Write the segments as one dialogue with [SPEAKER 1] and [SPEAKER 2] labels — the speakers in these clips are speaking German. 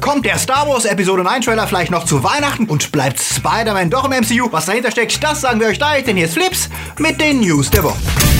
[SPEAKER 1] Kommt der Star Wars Episode 9 Trailer vielleicht noch zu Weihnachten und bleibt Spider-Man doch im MCU? Was dahinter steckt, das sagen wir euch gleich, denn hier ist Flips mit den News der Woche.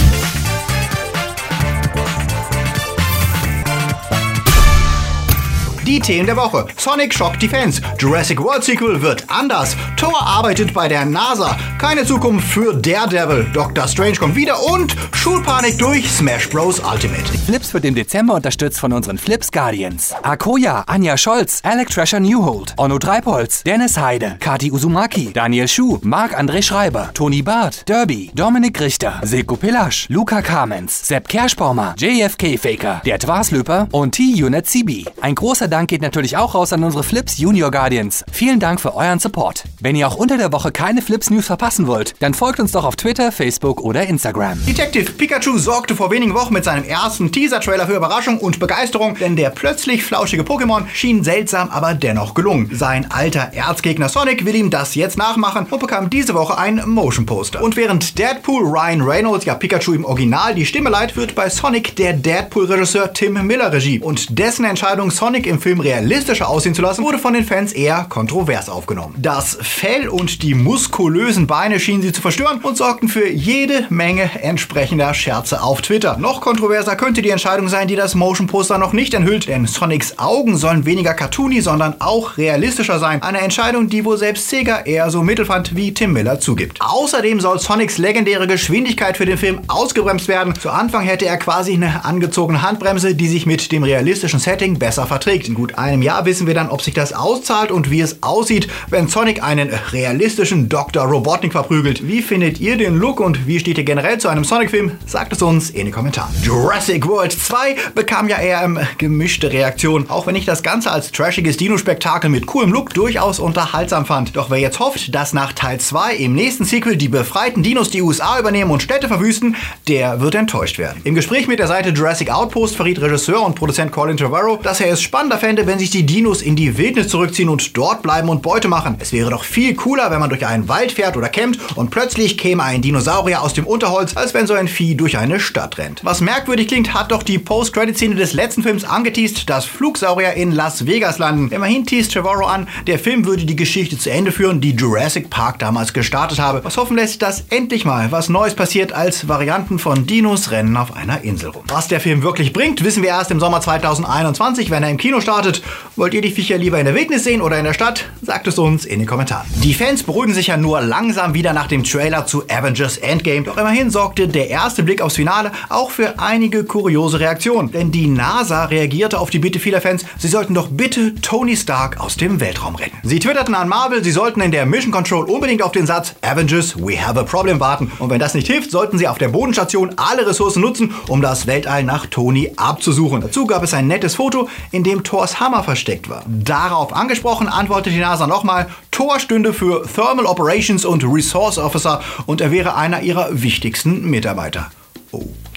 [SPEAKER 1] Die Themen der Woche. Sonic Shock Defense. Jurassic World Sequel wird anders. Thor arbeitet bei der NASA. Keine Zukunft für Daredevil. Doctor Strange kommt wieder und Schulpanik durch Smash Bros. Ultimate.
[SPEAKER 2] Flips wird im Dezember unterstützt von unseren Flips Guardians. Akoya, Anja Scholz, Alec Trasher Newhold, Onno Treibholz, Dennis Heide, Kati Uzumaki, Daniel Schuh, Marc-André Schreiber, Toni Barth, Derby, Dominik Richter, Silko Pillasch, Luca Kamens, Sepp Kerschbaumer, JFK Faker, der Twaslöper und T-Unit CB. Ein großer Dank Dank geht natürlich auch raus an unsere Flips Junior Guardians. Vielen Dank für euren Support. Wenn ihr auch unter der Woche keine Flips News verpassen wollt, dann folgt uns doch auf Twitter, Facebook oder Instagram.
[SPEAKER 1] Detective Pikachu sorgte vor wenigen Wochen mit seinem ersten Teaser-Trailer für Überraschung und Begeisterung, denn der plötzlich flauschige Pokémon schien seltsam, aber dennoch gelungen. Sein alter Erzgegner Sonic will ihm das jetzt nachmachen und bekam diese Woche ein Motion Poster. Und während Deadpool Ryan Reynolds ja Pikachu im Original die Stimme leiht, wird bei Sonic der Deadpool-Regisseur Tim Miller Regie. Und dessen Entscheidung, Sonic im Film realistischer aussehen zu lassen, wurde von den Fans eher kontrovers aufgenommen. Das Fell und die muskulösen Beine schienen sie zu verstören und sorgten für jede Menge entsprechender Scherze auf Twitter. Noch kontroverser könnte die Entscheidung sein, die das Motion Poster noch nicht enthüllt, denn Sonics Augen sollen weniger cartoony, sondern auch realistischer sein. Eine Entscheidung, die wohl selbst Sega eher so mittelfand, wie Tim Miller zugibt. Außerdem soll Sonics legendäre Geschwindigkeit für den Film ausgebremst werden. Zu Anfang hätte er quasi eine angezogene Handbremse, die sich mit dem realistischen Setting besser verträgt. In gut einem Jahr wissen wir dann, ob sich das auszahlt und wie es aussieht, wenn Sonic einen realistischen Dr. Robotnik verprügelt. Wie findet ihr den Look und wie steht ihr generell zu einem Sonic-Film? Sagt es uns in den Kommentaren. Jurassic World 2 bekam ja eher ähm, gemischte Reaktionen, auch wenn ich das Ganze als trashiges Dino-Spektakel mit coolem Look durchaus unterhaltsam fand. Doch wer jetzt hofft, dass nach Teil 2 im nächsten Sequel die befreiten Dinos die USA übernehmen und Städte verwüsten, der wird enttäuscht werden. Im Gespräch mit der Seite Jurassic Outpost verriet Regisseur und Produzent Colin Trevorrow, dass er es spannender fände, wenn sich die Dinos in die Wildnis zurückziehen und dort bleiben und Beute machen. Es wäre doch viel cooler, wenn man durch einen Wald fährt oder campt und plötzlich käme ein Dinosaurier aus dem Unterholz, als wenn so ein Vieh durch eine Stadt rennt. Was merkwürdig klingt, hat doch die Post-Credit-Szene des letzten Films angeteased, dass Flugsaurier in Las Vegas landen. Immerhin teast Trevorrow an, der Film würde die Geschichte zu Ende führen, die Jurassic Park damals gestartet habe, was hoffen lässt, dass endlich mal was Neues passiert als Varianten von Dinos rennen auf einer Insel rum. Was der Film wirklich bringt, wissen wir erst im Sommer 2021, wenn er im Kino startet. Wollt ihr die Viecher lieber in der Wildnis sehen oder in der Stadt? Sagt es uns in den Kommentaren. Die Fans beruhigen sich ja nur langsam wieder nach dem Trailer zu Avengers Endgame. Doch immerhin sorgte der erste Blick aufs Finale auch für einige kuriose Reaktionen. Denn die NASA reagierte auf die Bitte vieler Fans, sie sollten doch bitte Tony Stark aus dem Weltraum retten. Sie twitterten an Marvel, sie sollten in der Mission Control unbedingt auf den Satz Avengers, we have a problem warten. Und wenn das nicht hilft, sollten sie auf der Bodenstation alle Ressourcen nutzen, um das Weltall nach Tony abzusuchen. Dazu gab es ein nettes Foto, in dem Thors Hammer versteckt war. Darauf angesprochen antwortet die NASA nochmal, Thor stünde für Thermal Operations und Resource Officer und er wäre einer ihrer wichtigsten Mitarbeiter.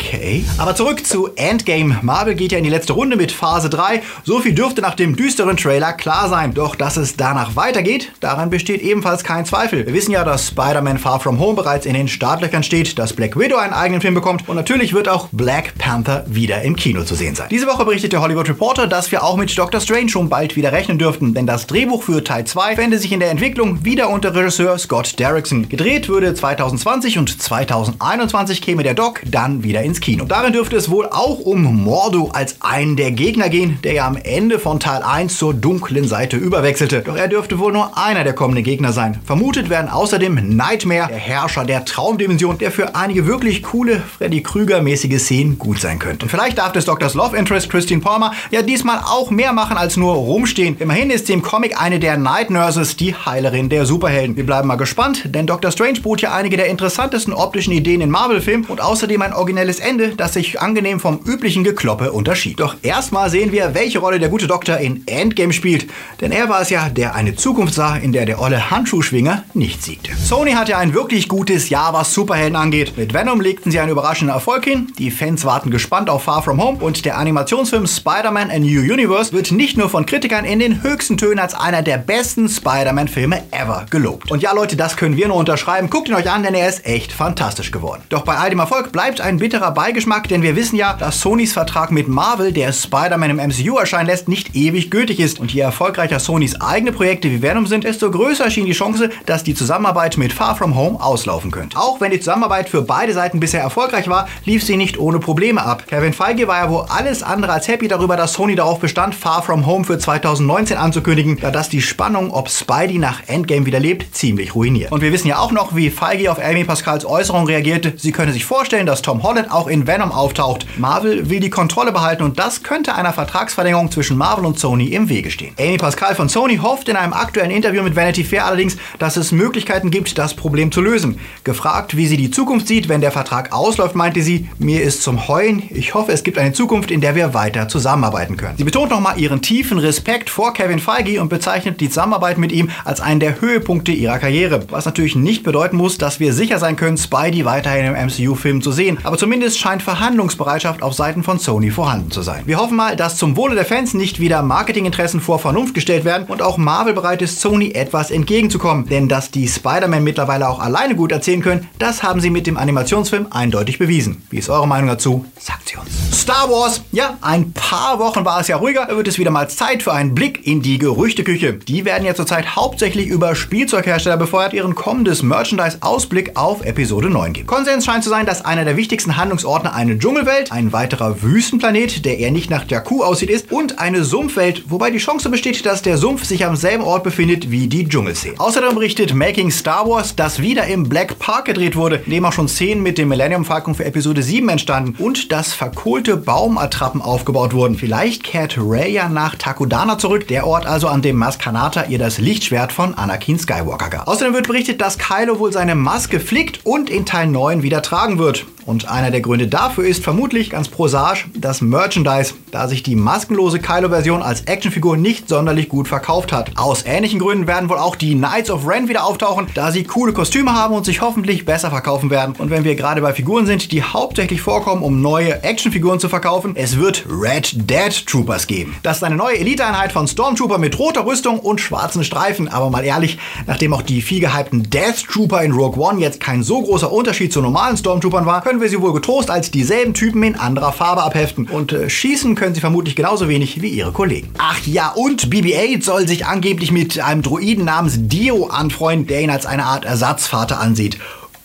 [SPEAKER 1] Okay. Aber zurück zu Endgame. Marvel geht ja in die letzte Runde mit Phase 3. So viel dürfte nach dem düsteren Trailer klar sein. Doch dass es danach weitergeht, daran besteht ebenfalls kein Zweifel. Wir wissen ja, dass Spider-Man Far From Home bereits in den Startlöchern steht, dass Black Widow einen eigenen Film bekommt und natürlich wird auch Black Panther wieder im Kino zu sehen sein. Diese Woche berichtet der Hollywood Reporter, dass wir auch mit Doctor Strange schon bald wieder rechnen dürften, denn das Drehbuch für Teil 2 fände sich in der Entwicklung wieder unter Regisseur Scott Derrickson. Gedreht würde 2020 und 2021 käme der Doc dann wieder ins Kino. Darin dürfte es wohl auch um Mordo als einen der Gegner gehen, der ja am Ende von Teil 1 zur dunklen Seite überwechselte. Doch er dürfte wohl nur einer der kommenden Gegner sein. Vermutet werden außerdem Nightmare, der Herrscher der Traumdimension, der für einige wirklich coole Freddy Krüger-mäßige Szenen gut sein könnte. Und vielleicht darf des Doktors Love Interest Christine Palmer ja diesmal auch mehr machen als nur rumstehen. Immerhin ist sie im Comic eine der Night Nurses, die Heilerin der Superhelden. Wir bleiben mal gespannt, denn Dr. Strange bot ja einige der interessantesten optischen Ideen in Marvel-Filmen und außerdem ein originelles Ende, das sich angenehm vom üblichen Gekloppe unterschied. Doch erstmal sehen wir, welche Rolle der gute Doktor in Endgame spielt. Denn er war es ja, der eine Zukunft sah, in der der olle Handschuhschwinger nicht siegte. Sony hat ja ein wirklich gutes Jahr, was Superhelden angeht. Mit Venom legten sie einen überraschenden Erfolg hin. Die Fans warten gespannt auf Far From Home und der Animationsfilm Spider-Man A New Universe wird nicht nur von Kritikern in den höchsten Tönen als einer der besten Spider-Man-Filme ever gelobt. Und ja, Leute, das können wir nur unterschreiben. Guckt ihn euch an, denn er ist echt fantastisch geworden. Doch bei all dem Erfolg bleibt ein bitterer bitterer Beigeschmack, denn wir wissen ja, dass Sonys Vertrag mit Marvel, der Spider-Man im MCU erscheinen lässt, nicht ewig gültig ist. Und je erfolgreicher Sonys eigene Projekte wie Venom sind, desto größer schien die Chance, dass die Zusammenarbeit mit Far From Home auslaufen könnte. Auch wenn die Zusammenarbeit für beide Seiten bisher erfolgreich war, lief sie nicht ohne Probleme ab. Kevin Feige war ja wohl alles andere als happy darüber, dass Sony darauf bestand, Far From Home für 2019 anzukündigen, da das die Spannung, ob Spidey nach Endgame wieder lebt, ziemlich ruiniert. Und wir wissen ja auch noch, wie Feige auf Amy Pascals Äußerung reagierte. Sie könne sich vorstellen, dass Tom Holland auch in Venom auftaucht. Marvel will die Kontrolle behalten und das könnte einer Vertragsverlängerung zwischen Marvel und Sony im Wege stehen. Amy Pascal von Sony hofft in einem aktuellen Interview mit Vanity Fair allerdings, dass es Möglichkeiten gibt, das Problem zu lösen. Gefragt, wie sie die Zukunft sieht, wenn der Vertrag ausläuft, meinte sie, mir ist zum Heulen. Ich hoffe, es gibt eine Zukunft, in der wir weiter zusammenarbeiten können. Sie betont nochmal ihren tiefen Respekt vor Kevin Feige und bezeichnet die Zusammenarbeit mit ihm als einen der Höhepunkte ihrer Karriere. Was natürlich nicht bedeuten muss, dass wir sicher sein können, Spidey weiterhin im MCU-Film zu sehen. Aber zumindest scheint Verhandlungsbereitschaft auf Seiten von Sony vorhanden zu sein. Wir hoffen mal, dass zum Wohle der Fans nicht wieder Marketinginteressen vor Vernunft gestellt werden und auch Marvel bereit ist, Sony etwas entgegenzukommen. Denn dass die Spider-Man mittlerweile auch alleine gut erzählen können, das haben sie mit dem Animationsfilm eindeutig bewiesen. Wie ist eure Meinung dazu? Sagt sie uns. Star Wars. Ja, ein paar Wochen war es ja ruhiger. Da wird es wieder mal Zeit für einen Blick in die Gerüchteküche. Die werden ja zurzeit hauptsächlich über Spielzeughersteller befeuert, ihren kommendes Merchandise-Ausblick auf Episode 9 gibt. Konsens scheint zu sein, dass einer der wichtigsten Handlungsorte eine Dschungelwelt, ein weiterer Wüstenplanet, der eher nicht nach Jakku aussieht, ist und eine Sumpfwelt, wobei die Chance besteht, dass der Sumpf sich am selben Ort befindet wie die Dschungelsee. Außerdem berichtet Making Star Wars, dass wieder im Black Park gedreht wurde, in dem auch schon Szenen mit dem Millennium Falcon für Episode 7 entstanden und dass verkohlte Baumattrappen aufgebaut wurden. Vielleicht kehrt Rey ja nach Takodana zurück, der Ort also, an dem Maskanata ihr das Lichtschwert von Anakin Skywalker gab. Außerdem wird berichtet, dass Kylo wohl seine Maske flickt und in Teil 9 wieder tragen wird. Und einer der Gründe dafür ist vermutlich ganz prosaisch das Merchandise, da sich die maskenlose Kylo-Version als Actionfigur nicht sonderlich gut verkauft hat. Aus ähnlichen Gründen werden wohl auch die Knights of Ren wieder auftauchen, da sie coole Kostüme haben und sich hoffentlich besser verkaufen werden. Und wenn wir gerade bei Figuren sind, die hauptsächlich vorkommen, um neue Actionfiguren zu verkaufen, es wird Red Dead Troopers geben. Das ist eine neue Eliteeinheit von Stormtrooper mit roter Rüstung und schwarzen Streifen. Aber mal ehrlich, nachdem auch die viel gehypten Death Trooper in Rogue One jetzt kein so großer Unterschied zu normalen Stormtroopern war, können wir sie wohl getrost als dieselben Typen in anderer Farbe abheften. Und äh, schießen können sie vermutlich genauso wenig wie ihre Kollegen. Ach ja, und BB-8 soll sich angeblich mit einem Druiden namens Dio anfreunden, der ihn als eine Art Ersatzvater ansieht.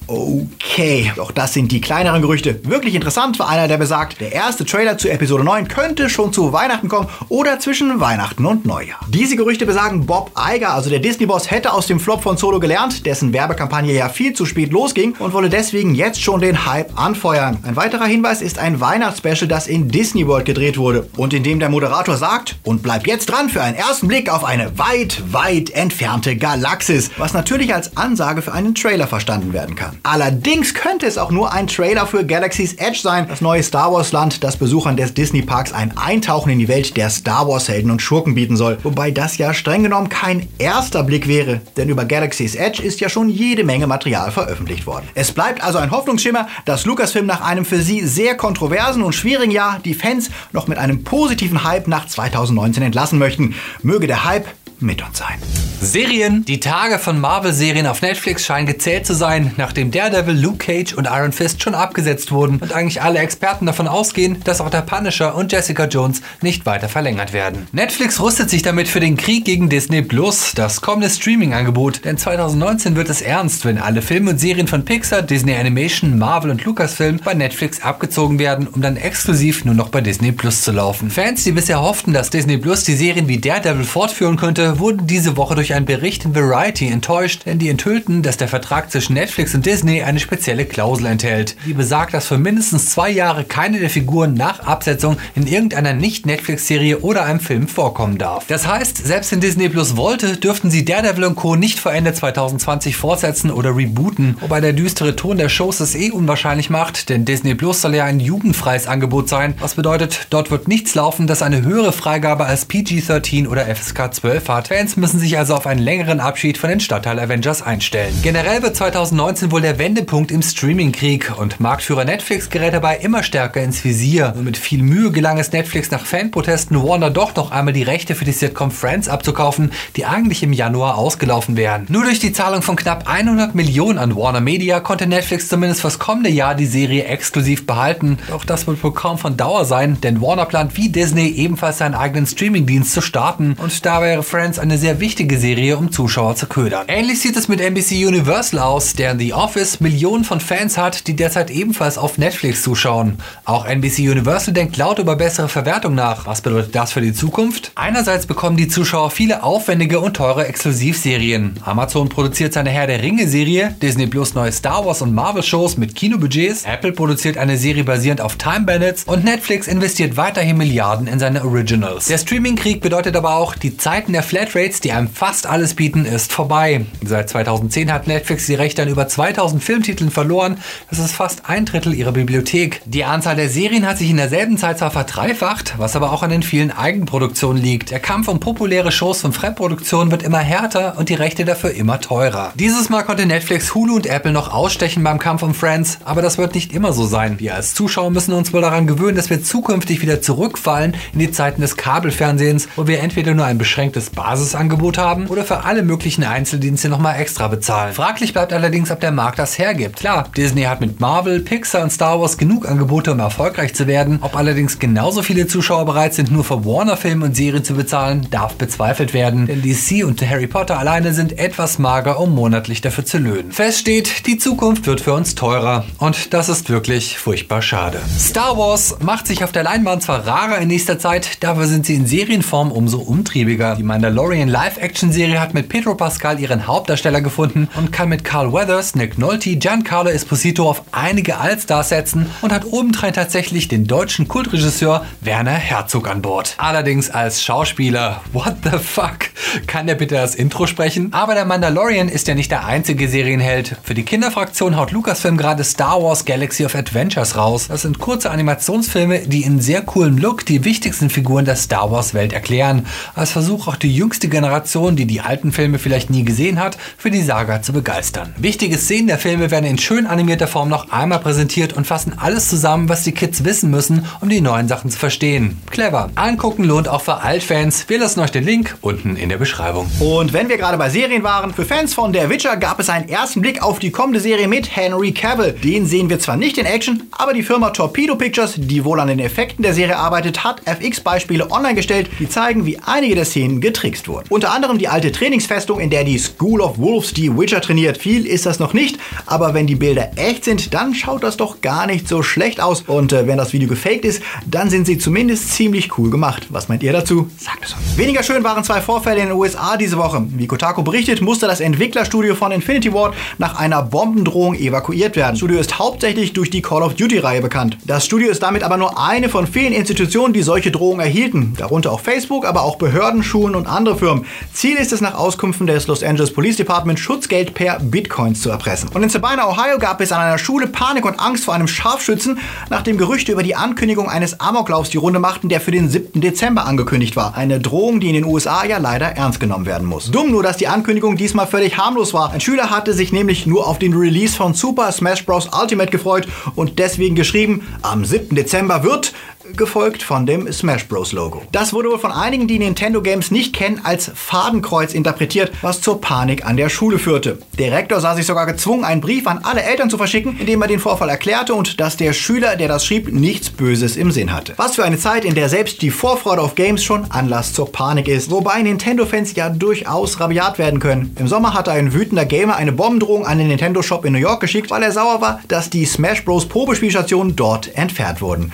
[SPEAKER 1] Okay, doch das sind die kleineren Gerüchte. Wirklich interessant war einer, der besagt, der erste Trailer zu Episode 9 könnte schon zu Weihnachten kommen oder zwischen Weihnachten und Neujahr. Diese Gerüchte besagen, Bob Iger, also der Disney-Boss, hätte aus dem Flop von Solo gelernt, dessen Werbekampagne ja viel zu spät losging und wolle deswegen jetzt schon den Hype anfeuern. Ein weiterer Hinweis ist ein Weihnachtsspecial, das in Disney World gedreht wurde und in dem der Moderator sagt, und bleib jetzt dran für einen ersten Blick auf eine weit, weit entfernte Galaxis, was natürlich als Ansage für einen Trailer verstanden werden kann. Allerdings könnte es auch nur ein Trailer für Galaxy's Edge sein, das neue Star Wars Land, das Besuchern des Disney Parks ein Eintauchen in die Welt der Star Wars Helden und Schurken bieten soll. Wobei das ja streng genommen kein erster Blick wäre, denn über Galaxy's Edge ist ja schon jede Menge Material veröffentlicht worden. Es bleibt also ein Hoffnungsschimmer, dass Lucasfilm nach einem für sie sehr kontroversen und schwierigen Jahr die Fans noch mit einem positiven Hype nach 2019 entlassen möchten. Möge der Hype mit uns sein.
[SPEAKER 2] Serien. Die Tage von Marvel-Serien auf Netflix scheinen gezählt zu sein, nachdem Daredevil, Luke Cage und Iron Fist schon abgesetzt wurden und eigentlich alle Experten davon ausgehen, dass auch der Punisher und Jessica Jones nicht weiter verlängert werden. Netflix rüstet sich damit für den Krieg gegen Disney Plus, das kommende Streaming-Angebot, denn 2019 wird es ernst, wenn alle Filme und Serien von Pixar, Disney Animation, Marvel und Lucasfilm bei Netflix abgezogen werden, um dann exklusiv nur noch bei Disney Plus zu laufen. Fans, die bisher hofften, dass Disney Plus die Serien wie Daredevil fortführen könnte, wurden diese Woche durch einen Bericht in Variety enttäuscht, denn die enthüllten, dass der Vertrag zwischen Netflix und Disney eine spezielle Klausel enthält, die besagt, dass für mindestens zwei Jahre keine der Figuren nach Absetzung in irgendeiner Nicht-Netflix-Serie oder einem Film vorkommen darf. Das heißt, selbst wenn Disney Plus wollte, dürften sie Daredevil und Co. nicht vor Ende 2020 fortsetzen oder rebooten, wobei der düstere Ton der Shows es eh unwahrscheinlich macht, denn Disney Plus soll ja ein jugendfreies Angebot sein, was bedeutet, dort wird nichts laufen, das eine höhere Freigabe als PG-13 oder FSK 12 hat. Fans müssen sich also auf einen längeren Abschied von den Stadtteil Avengers einstellen. Generell wird 2019 wohl der Wendepunkt im Streaming-Krieg und Marktführer Netflix gerät dabei immer stärker ins Visier. Und mit viel Mühe gelang es Netflix nach Fanprotesten Warner doch noch einmal die Rechte für die Sitcom Friends abzukaufen, die eigentlich im Januar ausgelaufen wären. Nur durch die Zahlung von knapp 100 Millionen an Warner Media konnte Netflix zumindest fürs kommende Jahr die Serie exklusiv behalten. Doch das wird wohl kaum von Dauer sein, denn Warner plant wie Disney ebenfalls seinen eigenen Streamingdienst zu starten und da wäre Friends eine sehr wichtige Serie, um Zuschauer zu ködern. Ähnlich sieht es mit NBC Universal aus, der in The Office Millionen von Fans hat, die derzeit ebenfalls auf Netflix zuschauen. Auch NBC Universal denkt laut über bessere Verwertung nach. Was bedeutet das für die Zukunft? Einerseits bekommen die Zuschauer viele aufwendige und teure Exklusivserien. Amazon produziert seine Herr der Ringe Serie, Disney Plus neue Star Wars und Marvel Shows mit Kinobudgets, Apple produziert eine Serie basierend auf Time Bandits und Netflix investiert weiterhin Milliarden in seine Originals. Der Streaming-Krieg bedeutet aber auch, die Zeiten der Flatrates, die einem fast alles bieten, ist vorbei. Seit 2010 hat Netflix die Rechte an über 2000 Filmtiteln verloren. Das ist fast ein Drittel ihrer Bibliothek. Die Anzahl der Serien hat sich in derselben Zeit zwar verdreifacht, was aber auch an den vielen Eigenproduktionen liegt. Der Kampf um populäre Shows von Fremdproduktionen wird immer härter und die Rechte dafür immer teurer. Dieses Mal konnte Netflix, Hulu und Apple noch ausstechen beim Kampf um Friends, aber das wird nicht immer so sein. Wir als Zuschauer müssen uns wohl daran gewöhnen, dass wir zukünftig wieder zurückfallen in die Zeiten des Kabelfernsehens, wo wir entweder nur ein beschränktes Basisangebot haben oder für alle möglichen Einzeldienste nochmal extra bezahlen. Fraglich bleibt allerdings, ob der Markt das hergibt. Klar, Disney hat mit Marvel, Pixar und Star Wars genug Angebote, um erfolgreich zu werden. Ob allerdings genauso viele Zuschauer bereit sind, nur für Warner-Filme und Serien zu bezahlen, darf bezweifelt werden. Denn DC und Harry Potter alleine sind etwas mager, um monatlich dafür zu löhnen. Fest steht, die Zukunft wird für uns teurer. Und das ist wirklich furchtbar schade. Star Wars macht sich auf der Leinwand zwar rarer in nächster Zeit, dafür sind sie in Serienform umso umtriebiger. Die Mandalorian Live-Action-Serie hat mit Pedro Pascal ihren Hauptdarsteller gefunden und kann mit Carl Weathers, Nick Nolte, Giancarlo Esposito auf einige Allstars setzen und hat obendrein tatsächlich den deutschen Kultregisseur Werner Herzog an Bord. Allerdings als Schauspieler. What the fuck? Kann der bitte das Intro sprechen? Aber der Mandalorian ist ja nicht der einzige Serienheld. Für die Kinderfraktion haut Lucasfilm gerade Star Wars Galaxy of Adventures raus. Das sind kurze Animationsfilme, die in sehr coolem Look die wichtigsten Figuren der Star Wars Welt erklären. Als Versuch auch die jüngste Generation, die die alten Filme vielleicht nie gesehen hat, für die Saga zu begeistern. Wichtige Szenen der Filme werden in schön animierter Form noch einmal präsentiert und fassen alles zusammen, was die Kids wissen müssen, um die neuen Sachen zu verstehen. Clever. Angucken lohnt auch für Altfans. Wir lassen euch den Link unten in der Beschreibung.
[SPEAKER 1] Und wenn wir gerade bei Serien waren, für Fans von Der Witcher gab es einen ersten Blick auf die kommende Serie mit Henry Cavill. Den sehen wir zwar nicht in Action, aber die Firma Torpedo Pictures, die wohl an den Effekten der Serie arbeitet, hat FX-Beispiele online gestellt, die zeigen, wie einige der Szenen getrickst wurden. Unter anderem die alte Trainingsfestung, in der die School of Wolves die Witcher trainiert. Viel ist das noch nicht, aber wenn die Bilder echt sind, dann schaut das doch gar nicht so schlecht aus. Und äh, wenn das Video gefaked ist, dann sind sie zumindest ziemlich cool gemacht. Was meint ihr dazu? Sagt es uns. Weniger schön waren zwei Vorfälle in den USA diese Woche. Wie Kotaku berichtet, musste das Entwicklerstudio von Infinity Ward nach einer Bombendrohung evakuiert werden. Das Studio ist hauptsächlich durch die Call of Duty-Reihe bekannt. Das Studio ist damit aber nur eine von vielen Institutionen, die solche Drohungen erhielten. Darunter auch Facebook, aber auch Behörden, Schulen und andere Firmen. Ziel ist es nach Auskünften des Los Angeles Police Department, Schutzgeld per Bitcoins zu erpressen. Und in Sabina, Ohio gab es an einer Schule Panik und Angst vor einem Scharfschützen, nachdem Gerüchte über die Ankündigung eines Amoklaufs die Runde machten, der für den 7. Dezember angekündigt war. Eine Drohung, die in den USA ja leider ernst genommen werden muss. Dumm nur, dass die Ankündigung diesmal völlig harmlos war. Ein Schüler hatte sich nämlich nur auf den Release von Super Smash Bros. Ultimate gefreut und deswegen geschrieben, am 7. Dezember wird gefolgt von dem Smash Bros. Logo. Das wurde wohl von einigen, die Nintendo Games nicht kennen, als Fadenkreuz interpretiert, was zur Panik an der Schule führte. Der Rektor sah sich sogar gezwungen, einen Brief an alle Eltern zu verschicken, in dem er den Vorfall erklärte und dass der Schüler, der das schrieb, nichts Böses im Sinn hatte. Was für eine Zeit, in der selbst die Vorfreude auf Games schon Anlass zur Panik ist. Wobei Nintendo-Fans ja durchaus rabiat werden können. Im Sommer hatte ein wütender Gamer eine Bombendrohung an den Nintendo Shop in New York geschickt, weil er sauer war, dass die Smash Bros. Probespielstationen dort entfernt wurden.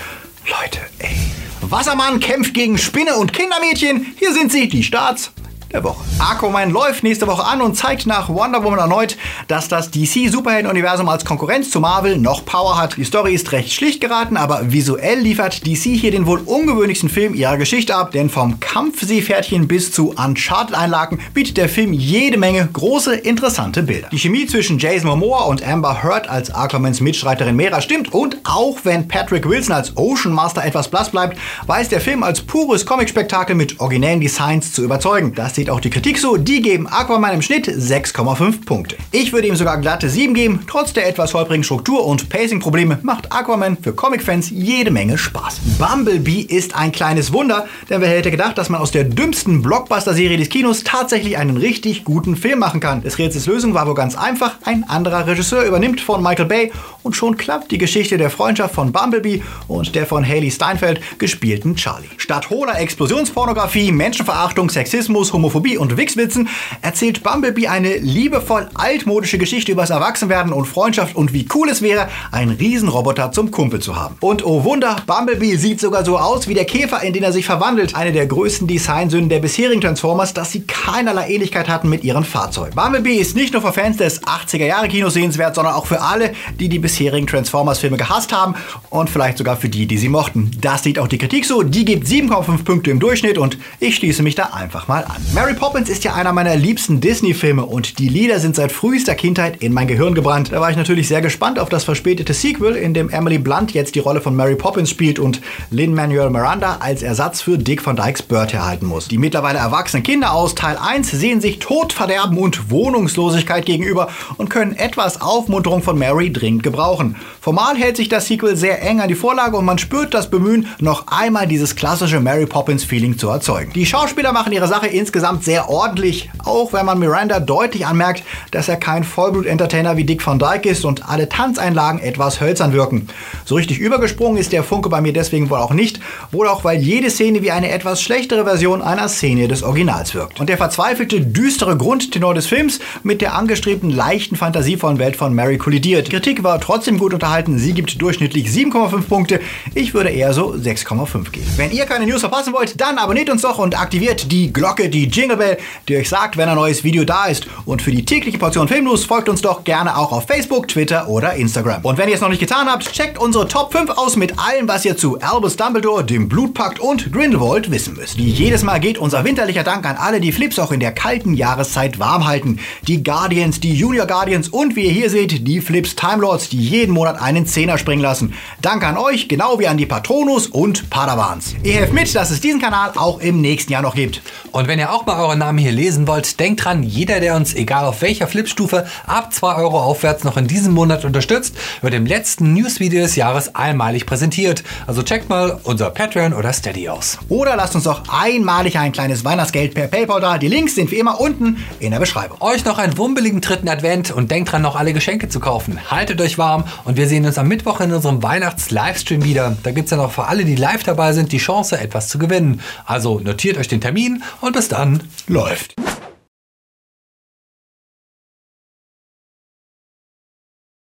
[SPEAKER 1] Leute, ey. Wassermann kämpft gegen Spinne und Kindermädchen. Hier sind sie, die Starts der Woche. Aquaman läuft nächste Woche an und zeigt nach Wonder Woman erneut, dass das DC-Superhelden-Universum als Konkurrenz zu Marvel noch Power hat. Die Story ist recht schlicht geraten, aber visuell liefert DC hier den wohl ungewöhnlichsten Film ihrer Geschichte ab, denn vom Kampfseepferdchen bis zu Uncharted-Einlagen bietet der Film jede Menge große, interessante Bilder. Die Chemie zwischen Jason Momoa und Amber Heard als Aquamans Mitstreiterin Mera stimmt und auch wenn Patrick Wilson als Ocean Master etwas blass bleibt, weiß der Film als pures Comic-Spektakel mit originellen Designs zu überzeugen. Dass die sieht auch die Kritik so. Die geben Aquaman im Schnitt 6,5 Punkte. Ich würde ihm sogar glatte 7 geben. Trotz der etwas holprigen Struktur und Pacing-Probleme macht Aquaman für Comic-Fans jede Menge Spaß. Bumblebee ist ein kleines Wunder, denn wer hätte gedacht, dass man aus der dümmsten Blockbuster-Serie des Kinos tatsächlich einen richtig guten Film machen kann. Des Rätsels Lösung war wohl ganz einfach. Ein anderer Regisseur übernimmt von Michael Bay und schon klappt die Geschichte der Freundschaft von Bumblebee und der von Haley Steinfeld gespielten Charlie. Statt hohler Explosionspornografie, Menschenverachtung, Sexismus, Homophobie und Wichswitzen erzählt Bumblebee eine liebevoll altmodische Geschichte übers Erwachsenwerden und Freundschaft und wie cool es wäre, einen Riesenroboter zum Kumpel zu haben. Und oh Wunder, Bumblebee sieht sogar so aus wie der Käfer, in den er sich verwandelt. Eine der größten Designsünden der bisherigen Transformers, dass sie keinerlei Ähnlichkeit hatten mit ihren Fahrzeugen. Bumblebee ist nicht nur für Fans des 80er Jahre Kinos sehenswert, sondern auch für alle, die die bisherigen Transformers-Filme gehasst haben und vielleicht sogar für die, die sie mochten. Das sieht auch die Kritik so. Die gibt 7,5 Punkte im Durchschnitt und ich schließe mich da einfach mal an. Mary Poppins ist ja einer meiner liebsten Disney-Filme und die Lieder sind seit frühester Kindheit in mein Gehirn gebrannt. Da war ich natürlich sehr gespannt auf das verspätete Sequel, in dem Emily Blunt jetzt die Rolle von Mary Poppins spielt und Lin-Manuel Miranda als Ersatz für Dick Van Dykes Burt erhalten muss. Die mittlerweile erwachsenen Kinder aus Teil 1 sehen sich Todverderben und Wohnungslosigkeit gegenüber und können etwas Aufmunterung von Mary dringend gebrauchen. Formal hält sich das Sequel sehr eng an die Vorlage und man spürt das Bemühen, noch einmal dieses klassische Mary Poppins Feeling zu erzeugen. Die Schauspieler machen ihre Sache insgesamt sehr ordentlich, auch wenn man Miranda deutlich anmerkt, dass er kein Vollblut-Entertainer wie Dick Van Dyke ist und alle Tanzeinlagen etwas hölzern wirken. So richtig übergesprungen ist der Funke bei mir deswegen wohl auch nicht, wohl auch weil jede Szene wie eine etwas schlechtere Version einer Szene des Originals wirkt. Und der verzweifelte, düstere Grundtenor des Films mit der angestrebten, leichten, fantasievollen Welt von Mary kollidiert. Die Kritik war trotzdem gut unterhalten, sie gibt durchschnittlich 7,5 Punkte, ich würde eher so 6,5 geben. Wenn ihr keine News verpassen wollt, dann abonniert uns doch und aktiviert die Glocke, die Jingle Bell, die euch sagt, wenn ein neues Video da ist. Und für die tägliche Portion Filmnews folgt uns doch gerne auch auf Facebook, Twitter oder Instagram. Und wenn ihr es noch nicht getan habt, checkt unsere Top 5 aus mit allem, was ihr zu Albus Dumbledore, dem Blutpakt und Grindelwald wissen müsst. Wie jedes Mal geht unser winterlicher Dank an alle, die Flips auch in der kalten Jahreszeit warm halten. Die Guardians, die Junior Guardians und wie ihr hier seht, die Flips Time Lords, die jeden Monat einen Zehner springen lassen. Danke an euch, genau wie an die Patronus und Padawans. Ihr helft mit, dass es diesen Kanal auch im nächsten Jahr noch gibt.
[SPEAKER 2] Und wenn ihr auch mal euren Namen hier lesen wollt, denkt dran, jeder, der uns, egal auf welcher Flipstufe, ab 2 Euro aufwärts noch in diesem Monat unterstützt, wird im letzten Newsvideo des Jahres einmalig präsentiert. Also checkt mal unser Patreon oder Steady aus.
[SPEAKER 1] Oder lasst uns doch einmalig ein kleines Weihnachtsgeld per PayPal da. Die Links sind wie immer unten in der Beschreibung.
[SPEAKER 2] Euch noch einen wumbeligen dritten Advent und denkt dran, noch alle Geschenke zu kaufen. Haltet euch warm und wir sehen uns am Mittwoch in unserem Weihnachts-Livestream wieder. Da gibt es ja noch für alle, die live dabei sind, die Chance, etwas zu gewinnen. Also notiert euch den Termin und bis dann.
[SPEAKER 1] Läuft.